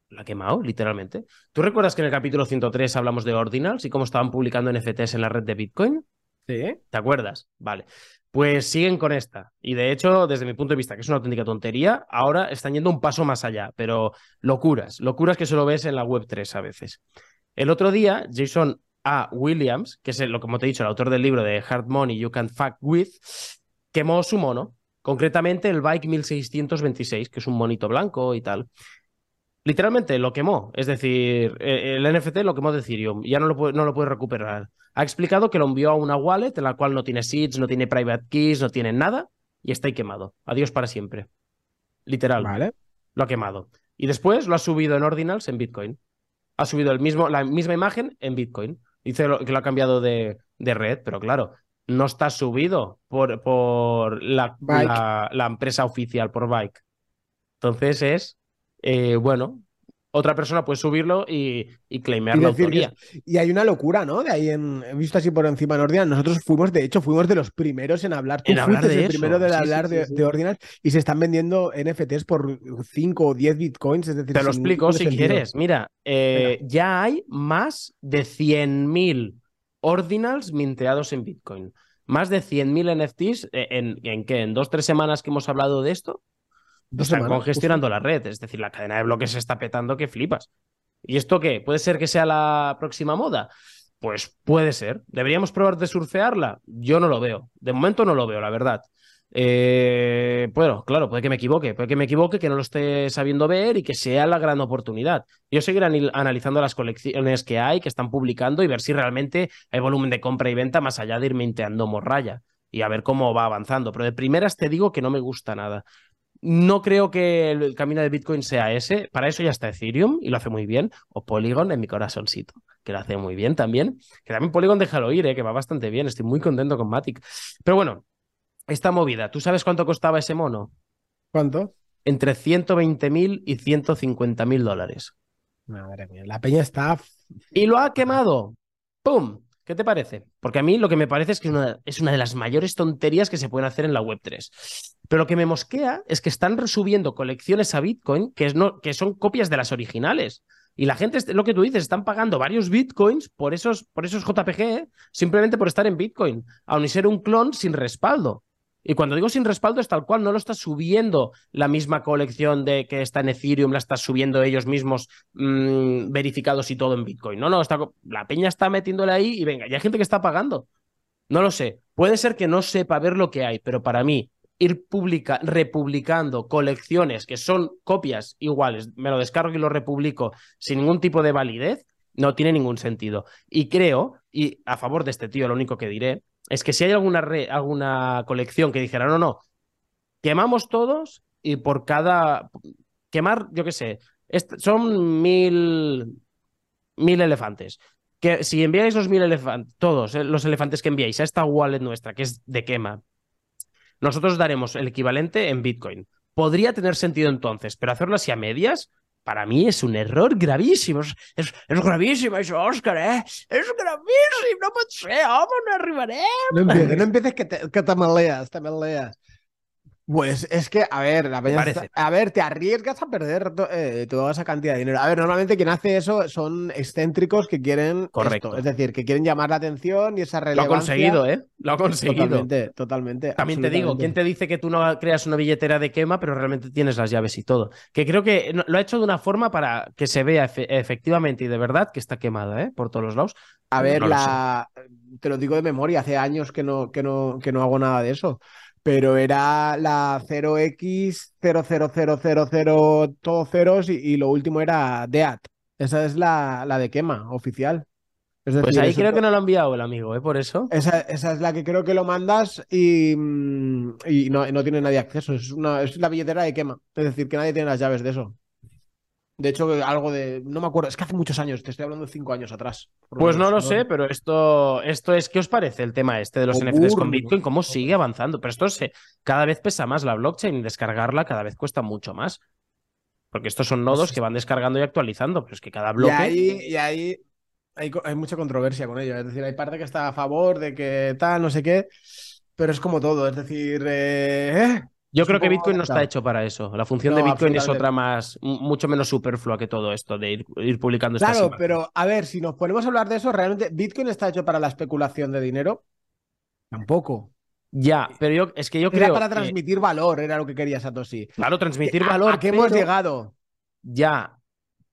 Speaker 1: Lo ha quemado, literalmente. ¿Tú recuerdas que en el capítulo 103 hablamos de Ordinals y cómo estaban publicando NFTs en la red de Bitcoin?
Speaker 2: Sí.
Speaker 1: ¿Te acuerdas? Vale. Pues siguen con esta. Y de hecho, desde mi punto de vista, que es una auténtica tontería, ahora están yendo un paso más allá, pero locuras, locuras que solo ves en la web 3 a veces. El otro día, Jason A. Williams, que es lo como te he dicho, el autor del libro de Hard Money You Can Fuck With, quemó su mono, concretamente el Bike 1626, que es un monito blanco y tal. Literalmente lo quemó, es decir, e, el NFT lo quemó de Ethereum, ya no lo, puede, no lo puede recuperar. Ha explicado que lo envió a una wallet en la cual no tiene seeds, no tiene private keys, no tiene nada y está ahí quemado. Adiós para siempre. Literal.
Speaker 2: Vale.
Speaker 1: Lo ha quemado. Y después lo ha subido en Ordinals en Bitcoin. Ha subido el mismo, la misma imagen en Bitcoin. Dice que lo ha cambiado de, de red, pero claro, no está subido por, por la, la, empresa oficial, por Bike. Entonces es eh, bueno, otra persona puede subirlo y, y claimear la autoría.
Speaker 2: y hay una locura, ¿no? De ahí en, he visto así por encima en Ordinal. Nosotros fuimos, de hecho, fuimos de los primeros en hablar.
Speaker 1: Tú en hablar de
Speaker 2: el primero de hablar de, de, y se están vendiendo NFTs por 5 o 10 bitcoins. Es decir,
Speaker 1: Te lo explico si quieres. Mira, eh, ya hay más de 100.000 ordinals minteados en bitcoin. Más de 100.000 NFTs eh, en, en, ¿qué? ¿En dos, tres semanas que hemos hablado de esto? Están congestionando la red, es decir, la cadena de bloques se está petando que flipas. ¿Y esto qué? ¿Puede ser que sea la próxima moda? Pues puede ser. ¿Deberíamos probar de surfearla? Yo no lo veo. De momento no lo veo, la verdad. Eh, bueno, claro, puede que me equivoque, puede que me equivoque, que no lo esté sabiendo ver y que sea la gran oportunidad. Yo seguiré analizando las colecciones que hay, que están publicando y ver si realmente hay volumen de compra y venta más allá de ir minteando morralla y a ver cómo va avanzando. Pero de primeras te digo que no me gusta nada. No creo que el camino de Bitcoin sea ese. Para eso ya está Ethereum y lo hace muy bien. O Polygon en mi corazoncito, que lo hace muy bien también. Que también Polygon déjalo ir, ¿eh? que va bastante bien. Estoy muy contento con Matic. Pero bueno, esta movida, ¿tú sabes cuánto costaba ese mono?
Speaker 2: ¿Cuánto?
Speaker 1: Entre 120.000 y 150.000 dólares.
Speaker 2: Madre mía, la peña está.
Speaker 1: Y lo ha quemado. ¡Pum! ¿Qué te parece? Porque a mí lo que me parece es que es una, de las mayores tonterías que se pueden hacer en la Web3. Pero lo que me mosquea es que están subiendo colecciones a Bitcoin que, es no, que son copias de las originales. Y la gente, lo que tú dices, están pagando varios bitcoins por esos, por esos JPG, ¿eh? simplemente por estar en Bitcoin, aun y ser un clon sin respaldo. Y cuando digo sin respaldo es tal cual, no lo está subiendo la misma colección de que está en Ethereum, la está subiendo ellos mismos mm, verificados y todo en Bitcoin. No, no, está, la peña está metiéndole ahí y venga, y hay gente que está pagando. No lo sé. Puede ser que no sepa ver lo que hay, pero para mí, ir publica republicando colecciones que son copias iguales, me lo descargo y lo republico sin ningún tipo de validez, no tiene ningún sentido. Y creo, y a favor de este tío, lo único que diré, es que si hay alguna, alguna colección que dijera, no, no, quemamos todos y por cada... Quemar, yo qué sé, son mil, mil elefantes. Que si enviáis los mil elefantes, todos eh, los elefantes que enviáis a esta wallet nuestra, que es de quema, nosotros daremos el equivalente en Bitcoin. Podría tener sentido entonces, pero hacerlo así a medias, para mí es un error gravísimo. Es, es, gravísimo eso, Oscar, ¿eh? Es gravísimo, no puede ser, vamos, no arribaremos.
Speaker 2: No empieces, no empieces que te, que te maleas, te maleas. Pues es que, a ver, la a ver, te arriesgas a perder eh, toda esa cantidad de dinero. A ver, normalmente quien hace eso son excéntricos que quieren Correcto. es decir, que quieren llamar la atención y esa relevancia.
Speaker 1: Lo ha conseguido, ¿eh? Lo ha conseguido.
Speaker 2: Totalmente, totalmente.
Speaker 1: También te digo, ¿quién te dice que tú no creas una billetera de quema, pero realmente tienes las llaves y todo? Que creo que lo ha hecho de una forma para que se vea efectivamente y de verdad que está quemada, ¿eh? Por todos los lados.
Speaker 2: A ver, la... te lo digo de memoria, hace años que no, que no, que no hago nada de eso pero era la 0x00000 todos ceros y, lo último era DEAT. Esa es la, la de quema oficial.
Speaker 1: pues ahí creo que no lo ha enviado el amigo, ¿eh? Por eso.
Speaker 2: Esa, esa, es la que creo que lo mandas y, mm, y no, no, tiene nadie acceso. Es, una, es la billetera de quema. Es decir, que nadie tiene las llaves de eso. De hecho, algo de. No me acuerdo, es que hace muchos años, te estoy hablando de cinco años atrás.
Speaker 1: Pues no lo sé, pero esto, esto es. ¿Qué os parece el tema este de los NFTs con Bitcoin? ¿Cómo sigue avanzando? Pero esto se, cada vez pesa más la blockchain y descargarla cada vez cuesta mucho más. Porque estos son nodos pues que van descargando y actualizando, pero es que cada bloque.
Speaker 2: Y ahí, hay, hay, mucha controversia con ello. Es decir, hay parte que está a favor de que tal, no sé qué, pero es como todo. Es decir, eh,
Speaker 1: Yo creo que Bitcoin no está hecho para eso. La función de Bitcoin es otra más, mucho menos superflua que todo esto de ir, publicando estas
Speaker 2: Claro, pero a ver, si nos ponemos a hablar de eso, ¿realmente Bitcoin está hecho para la especulación de dinero? Tampoco.
Speaker 1: Ya, pero yo es que yo creo.
Speaker 2: Era para transmitir valor, era lo que quería Satoshi.
Speaker 1: Claro, transmitir valor.
Speaker 2: ¿A, qué hemos llegado?
Speaker 1: Ya.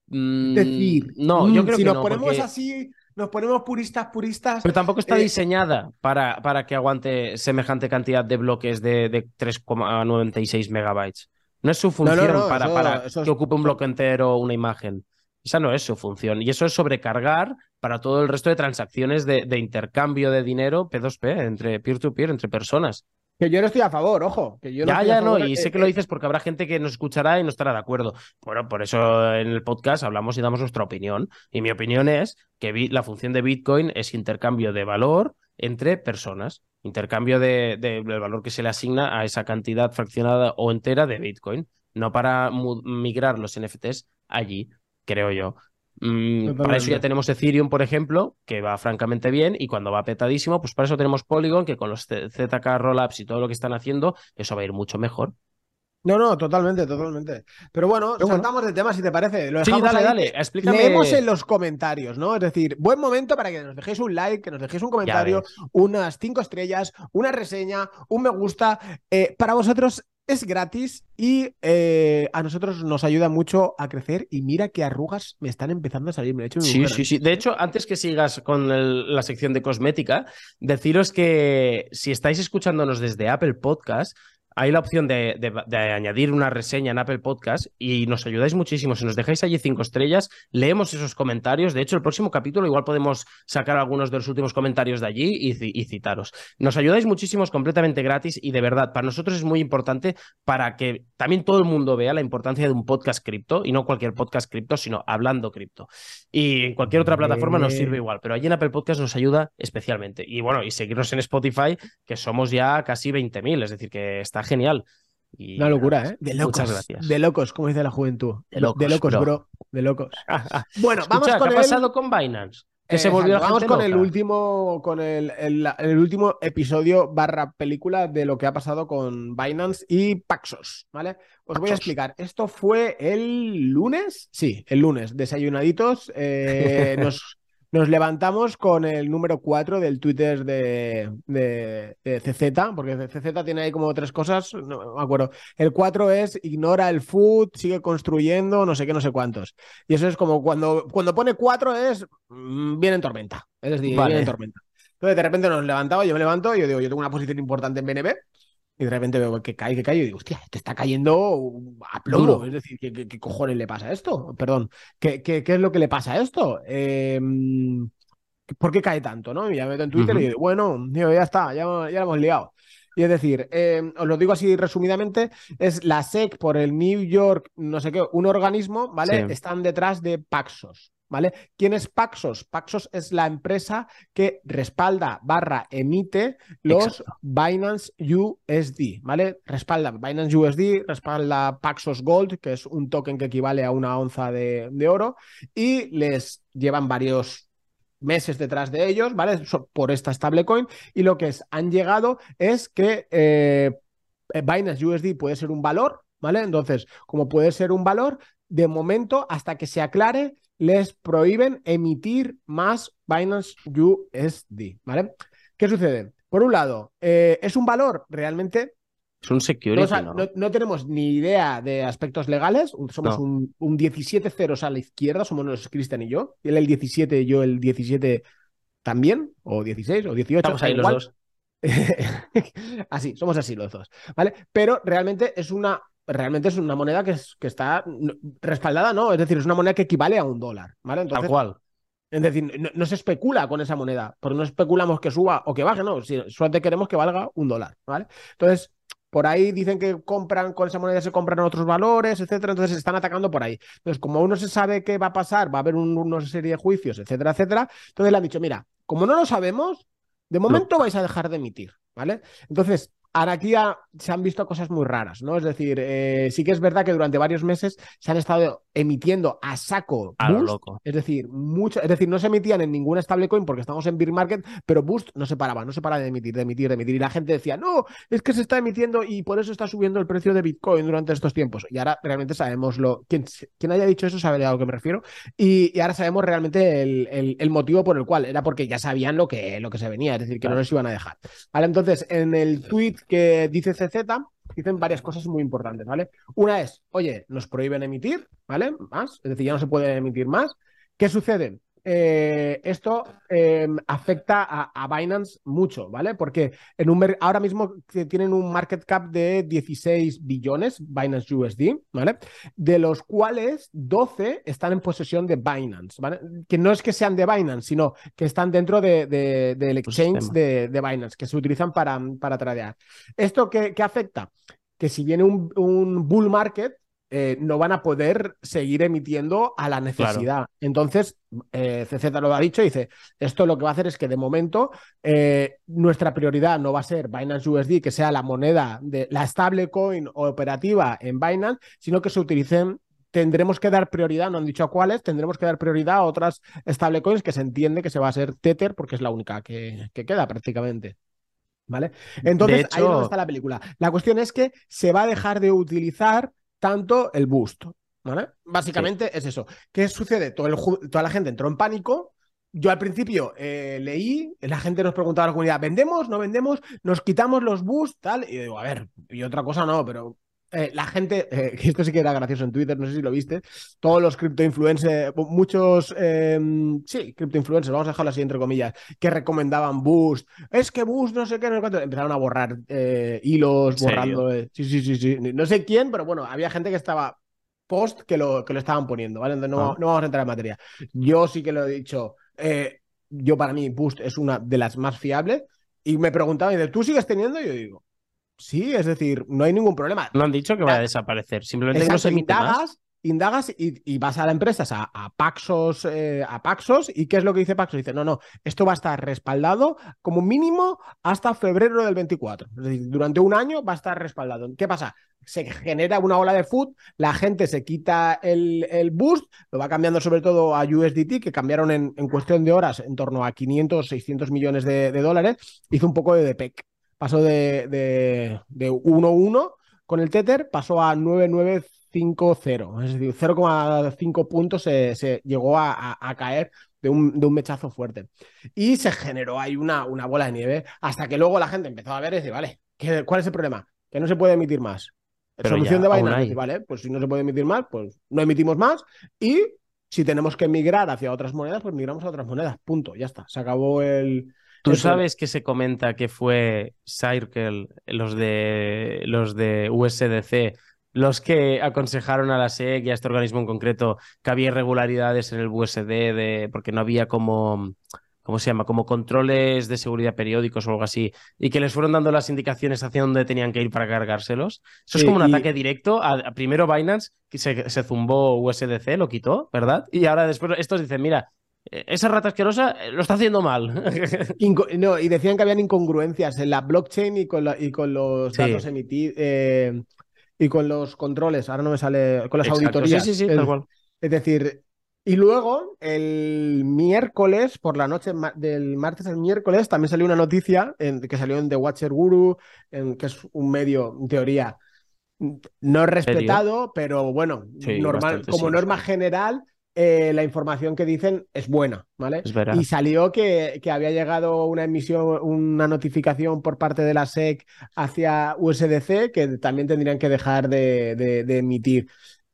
Speaker 2: Mm, decir,
Speaker 1: no, yo mm, creo
Speaker 2: si
Speaker 1: que
Speaker 2: nos ponemos así, nos ponemos puristas, puristas.
Speaker 1: Pero tampoco está eh, diseñada para, para que aguante semejante cantidad de bloques de, de 3,96 megabytes. No es su función para, para que ocupe un bloque entero una imagen. Esa no es su función. Y eso es sobrecargar para todo el resto de transacciones de, de intercambio de dinero P2P entre peer-to-peer, entre personas.
Speaker 2: Que yo no estoy a favor, ojo. Que yo
Speaker 1: ya, ya, no, y sé que lo dices porque habrá gente que nos escuchará y no estará de acuerdo. Bueno, por eso en el podcast hablamos y damos nuestra opinión. Y mi opinión es que la función de Bitcoin es intercambio de valor entre personas, intercambio de, del valor que se le asigna a esa cantidad fraccionada o entera de Bitcoin, no para migrar los NFTs allí, creo yo. Mm, para eso ya tenemos Ethereum, por ejemplo, que va francamente bien y cuando va petadísimo, pues para eso tenemos Polygon, que con los ZK Rollups y todo lo que están haciendo, eso va a ir mucho mejor.
Speaker 2: No, no, totalmente, totalmente. Pero bueno, saltamos de tema si te parece.
Speaker 1: Lo sí, dale, dale, explícame.
Speaker 2: Leemos en los comentarios, ¿no? Es decir, buen momento para que nos dejéis un like, que nos dejéis un comentario, unas cinco estrellas, una reseña, un me gusta. Eh, para vosotros es gratis y eh, a nosotros nos ayuda mucho a crecer. Y mira qué arrugas me están empezando a salir. Me he hecho
Speaker 1: sí, sí, sí. De hecho, antes que sigas con la sección de cosmética, deciros que si estáis escuchándonos desde Apple Podcast, hay la opción de, añadir una reseña en Apple Podcast y nos ayudáis muchísimo. Si nos dejáis allí cinco estrellas, leemos esos comentarios. De hecho, el próximo capítulo igual podemos sacar algunos de los últimos comentarios de allí y, citaros. Nos ayudáis muchísimo, es completamente gratis y de verdad, para nosotros es muy importante para que también todo el mundo vea la importancia de un podcast cripto y no cualquier podcast cripto, sino hablando cripto. Y en cualquier otra plataforma nos sirve igual, pero allí en Apple Podcast nos ayuda especialmente. Y bueno, y seguirnos en Spotify, que somos ya casi 20.000, es decir, que está genial.
Speaker 2: Una locura, ¿eh? De locos.
Speaker 1: gracias.
Speaker 2: De locos, como dice la juventud. De locos, bro. De locos.
Speaker 1: bueno, vamos con ¿qué ha pasado con Binance? Que se volvió
Speaker 2: Vamos con el último, con el, el, último episodio barra película de lo que ha pasado con Binance y Paxos, ¿vale? Os voy a explicar. Esto fue el lunes, sí, el lunes, desayunaditos. Eh, nos, nos levantamos con el número 4 del Twitter de, de, CZ, porque CZ tiene ahí como tres cosas, no me acuerdo. El 4 es ignora el food, sigue construyendo, no sé qué, no sé cuántos. Y eso es como cuando, cuando pone 4 es mm, viene en tormenta. Es decir, viene en tormenta. Entonces de repente nos levantamos, yo me levanto y yo digo, yo tengo una posición importante en BNB y de repente veo que cae, que cae, y digo, hostia, te está cayendo a plomo. Es decir, ¿qué, cojones le pasa a esto? Perdón, ¿qué, qué, es lo que le pasa a esto? Em, ¿Por qué cae tanto? ¿no? Y ya me meto en Twitter y digo, bueno, ya está, ya, ya lo hemos liado. Y es decir, em, os lo digo así resumidamente, es la SEC por el New York, no sé qué, un organismo, ¿vale? Están detrás de Paxos. ¿Vale? ¿Quién es Paxos? Paxos es la empresa que respalda barra emite los Binance USD, ¿vale? Respalda Binance USD, respalda Paxos Gold, que es un token que equivale a una onza de, oro, y les llevan varios meses detrás de ellos, ¿vale? Por esta stablecoin, y lo que es, han llegado es que eh, Binance USD puede ser un valor, ¿vale? Entonces, como puede ser un valor, de momento, hasta que se aclare, les prohíben emitir más Binance USD, ¿vale? ¿Qué sucede? Por un lado, eh, ¿es un valor realmente?
Speaker 1: Es un security,
Speaker 2: no, tenemos ni idea de aspectos legales. Somos un, un 17 ceros a la izquierda, somos los Cristian y yo. Él el 17, yo el 17 también, o 16, o 18.
Speaker 1: Estamos ahí los dos.
Speaker 2: así, somos así los dos, ¿vale? Pero realmente es una realmente es una moneda que, es, que está respaldada, no, es decir, es una moneda que equivale a un dólar, ¿vale?
Speaker 1: Entonces, Tal cual.
Speaker 2: Es decir, no, se especula con esa moneda, porque no especulamos que suba o que baje, no, si, solamente queremos que valga un dólar, ¿vale? Entonces, por ahí dicen que compran con esa moneda, se compran otros valores, etcétera, entonces se están atacando por ahí. Entonces, como uno se sabe qué va a pasar, va a haber una serie de juicios, etcétera, etcétera, entonces le han dicho, mira, como no lo sabemos, de momento vais a dejar de emitir, ¿vale? Entonces, Ahora aquí se han visto cosas muy raras, ¿no? Es decir, eh, sí que es verdad que durante varios meses se han estado emitiendo a saco Boost, es decir, mucho, es decir, no se emitían en ninguna stablecoin porque estamos en bear market, pero Boost no se paraba, no se paraba de emitir, de emitir, de emitir y la gente decía, "No, es que se está emitiendo y por eso está subiendo el precio de Bitcoin durante estos tiempos." Y ahora realmente sabemos lo quien, quien haya dicho eso sabe a lo que me refiero y, ahora sabemos realmente el, motivo por el cual era porque ya sabían lo que, lo que se venía, es decir, que no les iban a dejar. Vale, entonces en el tweet que dice CZ, dicen varias cosas muy importantes, ¿vale? Una es, oye, nos prohíben emitir, ¿vale? Más, es decir, ya no se puede emitir más. ¿Qué sucede? Eh, esto em, afecta a, Binance mucho, ¿vale? Porque en un ahora mismo tienen un market cap de 16 billones, Binance USD, ¿vale? De los cuales 12 están en posesión de Binance, ¿vale? Que no es que sean de Binance, sino que están dentro de, del exchange de, Binance, que se utilizan para, para tradear. ¿Esto qué, afecta? Que si viene un, un bull market, eh, no van a poder seguir emitiendo a la necesidad. Entonces, eh, CZ lo ha dicho, dice, esto lo que va a hacer es que de momento eh, nuestra prioridad no va a ser Binance USD, que sea la moneda de la stablecoin operativa en Binance, sino que se utilicen tendremos que dar prioridad, no han dicho a cuáles, tendremos que dar prioridad a otras stablecoins que se entiende que se va a ser Tether porque es la única que, queda prácticamente. ¿Vale? Entonces, ahí es donde está la película. La cuestión es que se va a dejar de utilizar tanto el boost. ¿Vale? Básicamente es eso. ¿Qué sucede? Todo toda la gente entró en pánico. Yo al principio eh, leí, la gente nos preguntaba a la comunidad, ¿vendemos? ¿No vendemos? ¿Nos quitamos los boosts? Tal. Y yo digo, a ver, y otra cosa no, pero eh, la gente, eh, esto sí que era gracioso en Twitter, no sé si lo viste, todos los cripto influencers, muchos, em, sí, cripto influencers, vamos a dejarlo así entre comillas, que recomendaban Boost, es que Boost no sé qué, no sé empezaron a borrar eh, hilos, borrando, sí, sí, sí, sí, no sé quién, pero bueno, había gente que estaba post que lo, que lo estaban poniendo, ¿vale? Entonces no, ah. no vamos a entrar en materia. Yo sí que lo he dicho, yo para mí Boost es una de las más fiables y me preguntaban, ¿tú sigues teniendo? Y yo digo, Sí, es decir, no hay ningún problema.
Speaker 1: No han dicho que va a desaparecer, simplemente que no se
Speaker 2: indagas, indagas y, vas a la empresa, a, Paxos, eh, a Paxos, y ¿qué es lo que dice Paxos? Dice, no, no, esto va a estar respaldado como mínimo hasta febrero del 24. Es decir, durante un año va a estar respaldado. ¿Qué pasa? Se genera una ola de food, la gente se quita el, boost, lo va cambiando sobre todo a USDT, que cambiaron en, cuestión de horas en torno a 500, 600 millones de, de dólares, hizo un poco de DPEC pasó de, de, de 1-1 con el Tether, pasó a 9-9-5-0. Es decir, 0,5 puntos se, llegó a, caer de un, de un, mechazo fuerte. Y se generó ahí una, una, bola de nieve hasta que luego la gente empezó a ver y decir, vale, ¿cuál es el problema? Que no se puede emitir más. Solución de Binance, vale, pues si no se puede emitir más, pues no emitimos más y si tenemos que migrar hacia otras monedas, pues migramos a otras monedas, punto, ya está, se acabó el,
Speaker 1: Tú sabes que se comenta que fue Circle, los de los de USDC, los que aconsejaron a la SEC y a este organismo en concreto que había irregularidades en el USD de, porque no había como ¿cómo se llama? Como controles de seguridad periódicos o algo así, y que les fueron dando las indicaciones hacia dónde tenían que ir para cargárselos. Eso es como un ataque directo. A, primero Binance, que se, zumbó USDC, lo quitó, ¿verdad? Y ahora después estos dicen, mira, esa rata asquerosa eh, lo está haciendo mal.
Speaker 2: no, y decían que habían incongruencias en la blockchain y con, y con los datos emitidos. Eh, y con los controles, ahora no me sale, con las auditorías.
Speaker 1: Sí, sí, sí, tal cual.
Speaker 2: Es decir, y luego, el miércoles, por la noche del martes al miércoles, también salió una noticia en, que salió en The Watcher Guru, en, que es un medio, en teoría, no respetado, pero bueno, normal, como norma general, eh, la información que dicen es buena, ¿vale? y salió que, que, había llegado una emisión, una notificación por parte de la SEC hacia USDC que también tendrían que dejar de, emitir.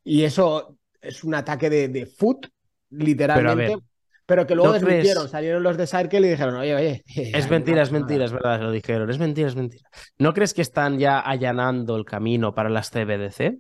Speaker 2: Y eso es un ataque de, de foot literalmente. Pero, que luego desmintieron, salieron los de Circle y dijeron, oye, oye.
Speaker 1: Es mentira, es mentira, es verdad, lo dijeron. Es mentira, es mentira. ¿No crees que están ya allanando el camino para las CBDC?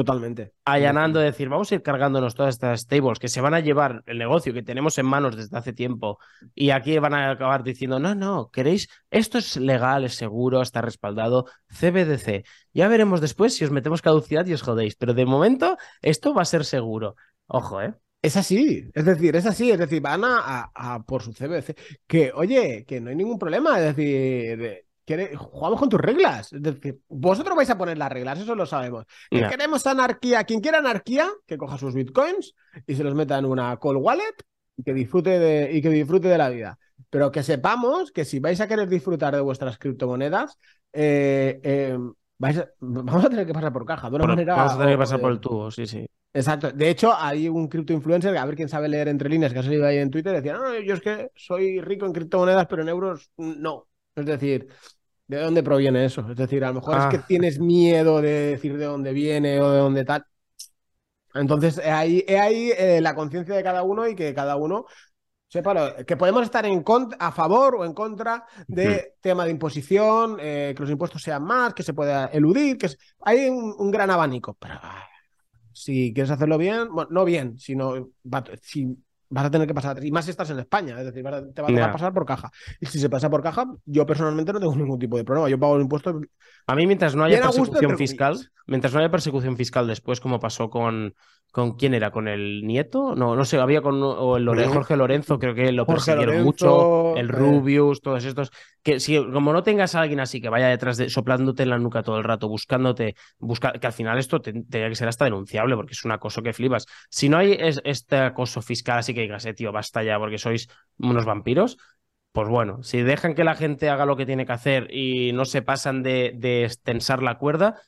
Speaker 2: Totalmente.
Speaker 1: Allanando, decir, vamos a ir cargándonos todas estas stables que se van a llevar el negocio que tenemos en manos desde hace tiempo y aquí van a acabar diciendo, no, no, queréis, esto es legal, es seguro, está respaldado, CBDC. Ya veremos después si os metemos caducidad y os jodéis, pero de momento esto va a ser seguro. Ojo, ¿eh?
Speaker 2: Es así, es decir, es así, es decir, van a, por su CBC. Que, oye, que no hay ningún problema, es decir, jugamos con tus reglas. Es decir, vosotros vais a poner las reglas, eso lo sabemos. Que queremos anarquía, quien quiera anarquía, que coja sus bitcoins y se los meta en una call wallet y que disfrute de, y que disfrute de la vida. Pero que sepamos que si vais a querer disfrutar de vuestras criptomonedas, eh, eh, vamos a tener que pasar por caja. De una manera,
Speaker 1: vamos a tener que pasar por el tubo, sí, sí.
Speaker 2: Exacto. De hecho, hay un cripto influencer, a ver quién sabe leer entre líneas, que ha salido ahí en Twitter, decía, no, yo es que soy rico en criptomonedas, pero en euros no. Es decir, ¿de dónde proviene eso? Es decir, a lo mejor es que ah. tienes miedo de decir de dónde viene o de dónde tal. Entonces, ahí, ahí eh, la conciencia de cada uno y que cada uno sepa que podemos estar en a favor o en contra de tema de imposición, eh, que los impuestos sean más, que se pueda eludir, que hay un, gran abanico. Pero si quieres hacerlo bien, bueno, no bien, sino si vas a tener que pasar, y más si estás en España, es decir, te va a pasar por caja. Y si se pasa por caja, yo personalmente no tengo ningún tipo de problema, yo pago el impuesto.
Speaker 1: A mí mientras no haya persecución fiscal, mientras no haya persecución fiscal después, como pasó con ¿Con quién era? ¿Con el nieto? No, no sé, había con o el Jorge Lorenzo, creo que lo persiguieron mucho, el eh. Rubius, todos estos. Que si como no tengas a alguien así que vaya detrás de, soplándote en la nuca todo el rato, buscándote, busca, que al final esto tendría que ser hasta denunciable, porque es un acoso que flipas. Si no hay este acoso fiscal, así que digas, eh, tío, basta ya, porque sois unos vampiros, pues bueno, si dejan que la gente haga lo que tiene que hacer y no se pasan de, de extensar la cuerda,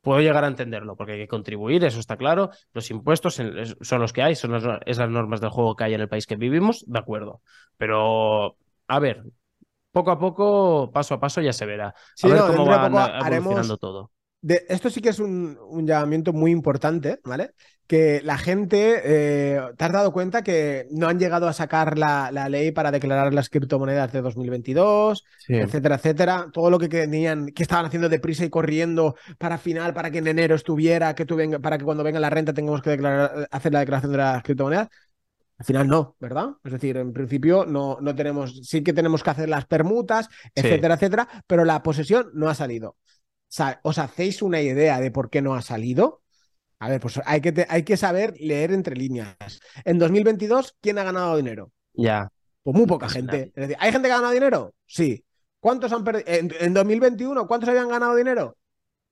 Speaker 1: puedo llegar a entenderlo, porque hay que contribuir, eso está claro. Los impuestos son los que hay, son las, esas normas del juego que hay en el país que vivimos, de acuerdo. Pero, a ver, poco a poco, paso a paso ya se verá. A ver cómo va evolucionando todo
Speaker 2: esto sí que es un, llamamiento muy importante, ¿vale? Que la gente, eh, te has dado cuenta que no han llegado a sacar la, ley para declarar las criptomonedas de 2022, etcétera, etcétera. Todo lo que tenían, que estaban haciendo deprisa y corriendo para final, para que en enero estuviera, que tú venga, para que cuando venga la renta tengamos que declarar, hacer la declaración de las criptomonedas. Al final no, ¿verdad? Es decir, en principio no, no tenemos, sí que tenemos que hacer las permutas, etcétera, etcétera, pero la posesión no ha salido. ¿Os hacéis una idea de por qué no ha salido? A ver, pues hay que, hay que saber leer entre líneas. En 2022, ¿quién ha ganado dinero?
Speaker 1: Ya.
Speaker 2: Pues muy poca gente. Es decir, ¿hay gente que ha ganado dinero? Sí. ¿Cuántos han perdido? En, 2021, ¿cuántos habían ganado dinero?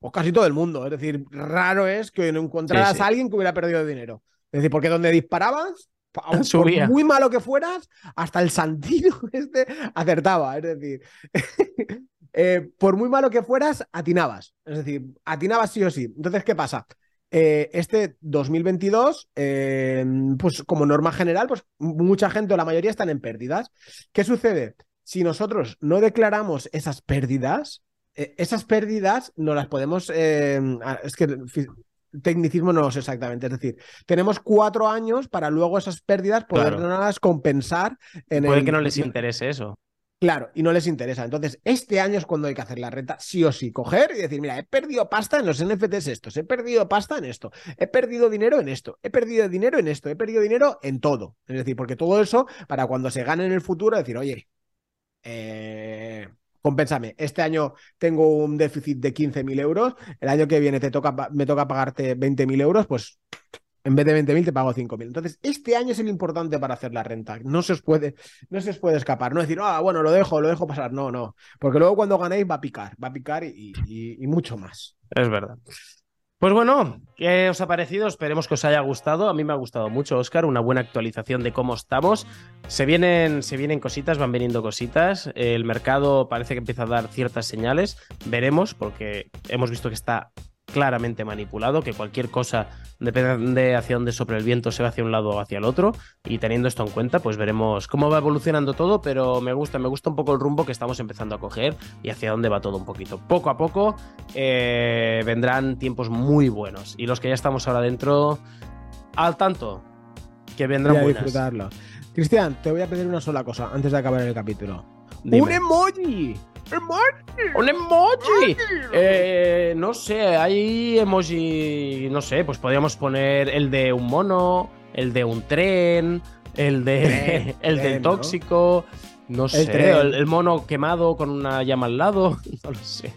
Speaker 2: Pues casi todo el mundo. Es decir, raro es que no encontraras a alguien que hubiera perdido dinero. Es decir, porque donde disparabas, por muy malo que fueras, hasta el santino este acertaba. Es decir, eh, por muy malo que fueras, atinabas. Es decir, atinabas sí o sí. Entonces, ¿qué pasa? Eh, este 2022, eh, pues como norma general, pues mucha gente o la mayoría están en pérdidas. ¿Qué sucede? Si nosotros no declaramos esas pérdidas, esas pérdidas no las podemos... es que tecnicismo no lo sé exactamente. Es decir, tenemos cuatro años para luego esas pérdidas poderlas compensar.
Speaker 1: En Puede que no les interese eso.
Speaker 2: Claro, y no les interesa. Entonces, este año es cuando hay que hacer la renta, sí o sí, coger y decir, mira, he perdido pasta en los NFTs estos, he perdido pasta en esto, he perdido dinero en esto, he perdido dinero en esto, he perdido dinero en todo. Es decir, porque todo eso, para cuando se gane en el futuro, decir, oye, eh, compénsame, este año tengo un déficit de 15.000 euros, el año que viene te toca, me toca pagarte 20.000 euros, pues en vez de 20.000 te pago 5.000. Entonces, este año es el importante para hacer la renta. No se os puede, no se os puede escapar. No decir, ah, bueno, lo dejo, lo dejo pasar. No, no. Porque luego cuando ganéis va a picar, va a picar y, mucho más.
Speaker 1: Es verdad. Pues bueno, ¿qué os ha parecido? Esperemos que os haya gustado. A mí me ha gustado mucho, Oscar, una buena actualización de cómo estamos. Se vienen, se vienen cositas, van viniendo cositas. El mercado parece que empieza a dar ciertas señales. Veremos, porque hemos visto que está claramente manipulado, que cualquier cosa depende hacia dónde sobre el viento se va hacia un lado o hacia el otro. Y teniendo esto en cuenta, pues veremos cómo va evolucionando todo, pero me gusta, me gusta un poco el rumbo que estamos empezando a coger y hacia dónde va todo un poquito. Poco a poco eh, vendrán tiempos muy buenos. Y los que ya estamos ahora dentro, al tanto, que vendrán buenas. disfrutarlo.
Speaker 2: Cristian, te voy a pedir una sola cosa antes de acabar el capítulo. ¡Un emoji!
Speaker 1: ¡Un emoji! Eh, no sé, hay emoji. No sé, pues podríamos poner el de un mono, el de un tren, el de el del tóxico. No, sé, el, mono quemado con una llama al lado. No lo sé.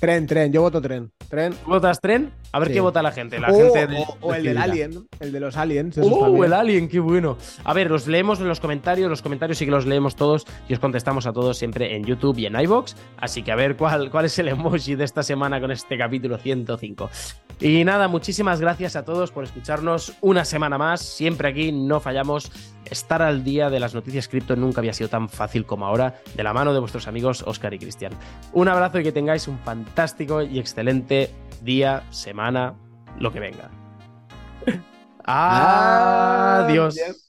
Speaker 2: Tren, tren, yo voto tren. Tren.
Speaker 1: ¿Votas tren? A ver qué vota la gente. La
Speaker 2: o,
Speaker 1: gente
Speaker 2: o, el del Alien, el de los aliens.
Speaker 1: ¡Oh, el Alien! ¡Qué bueno! A ver, los leemos en los comentarios. Los comentarios sí que los leemos todos y os contestamos a todos siempre en YouTube y en iBox. Así que a ver cuál, cuál es el emoji de esta semana con este capítulo 105. Y nada, muchísimas gracias a todos por escucharnos una semana más. Siempre aquí no fallamos. Estar al día de las noticias cripto nunca había sido tan fácil como ahora, de la mano de vuestros amigos Oscar y Cristian. Un abrazo y que tengáis un fantástico y excelente día, semana, lo que venga. Adiós.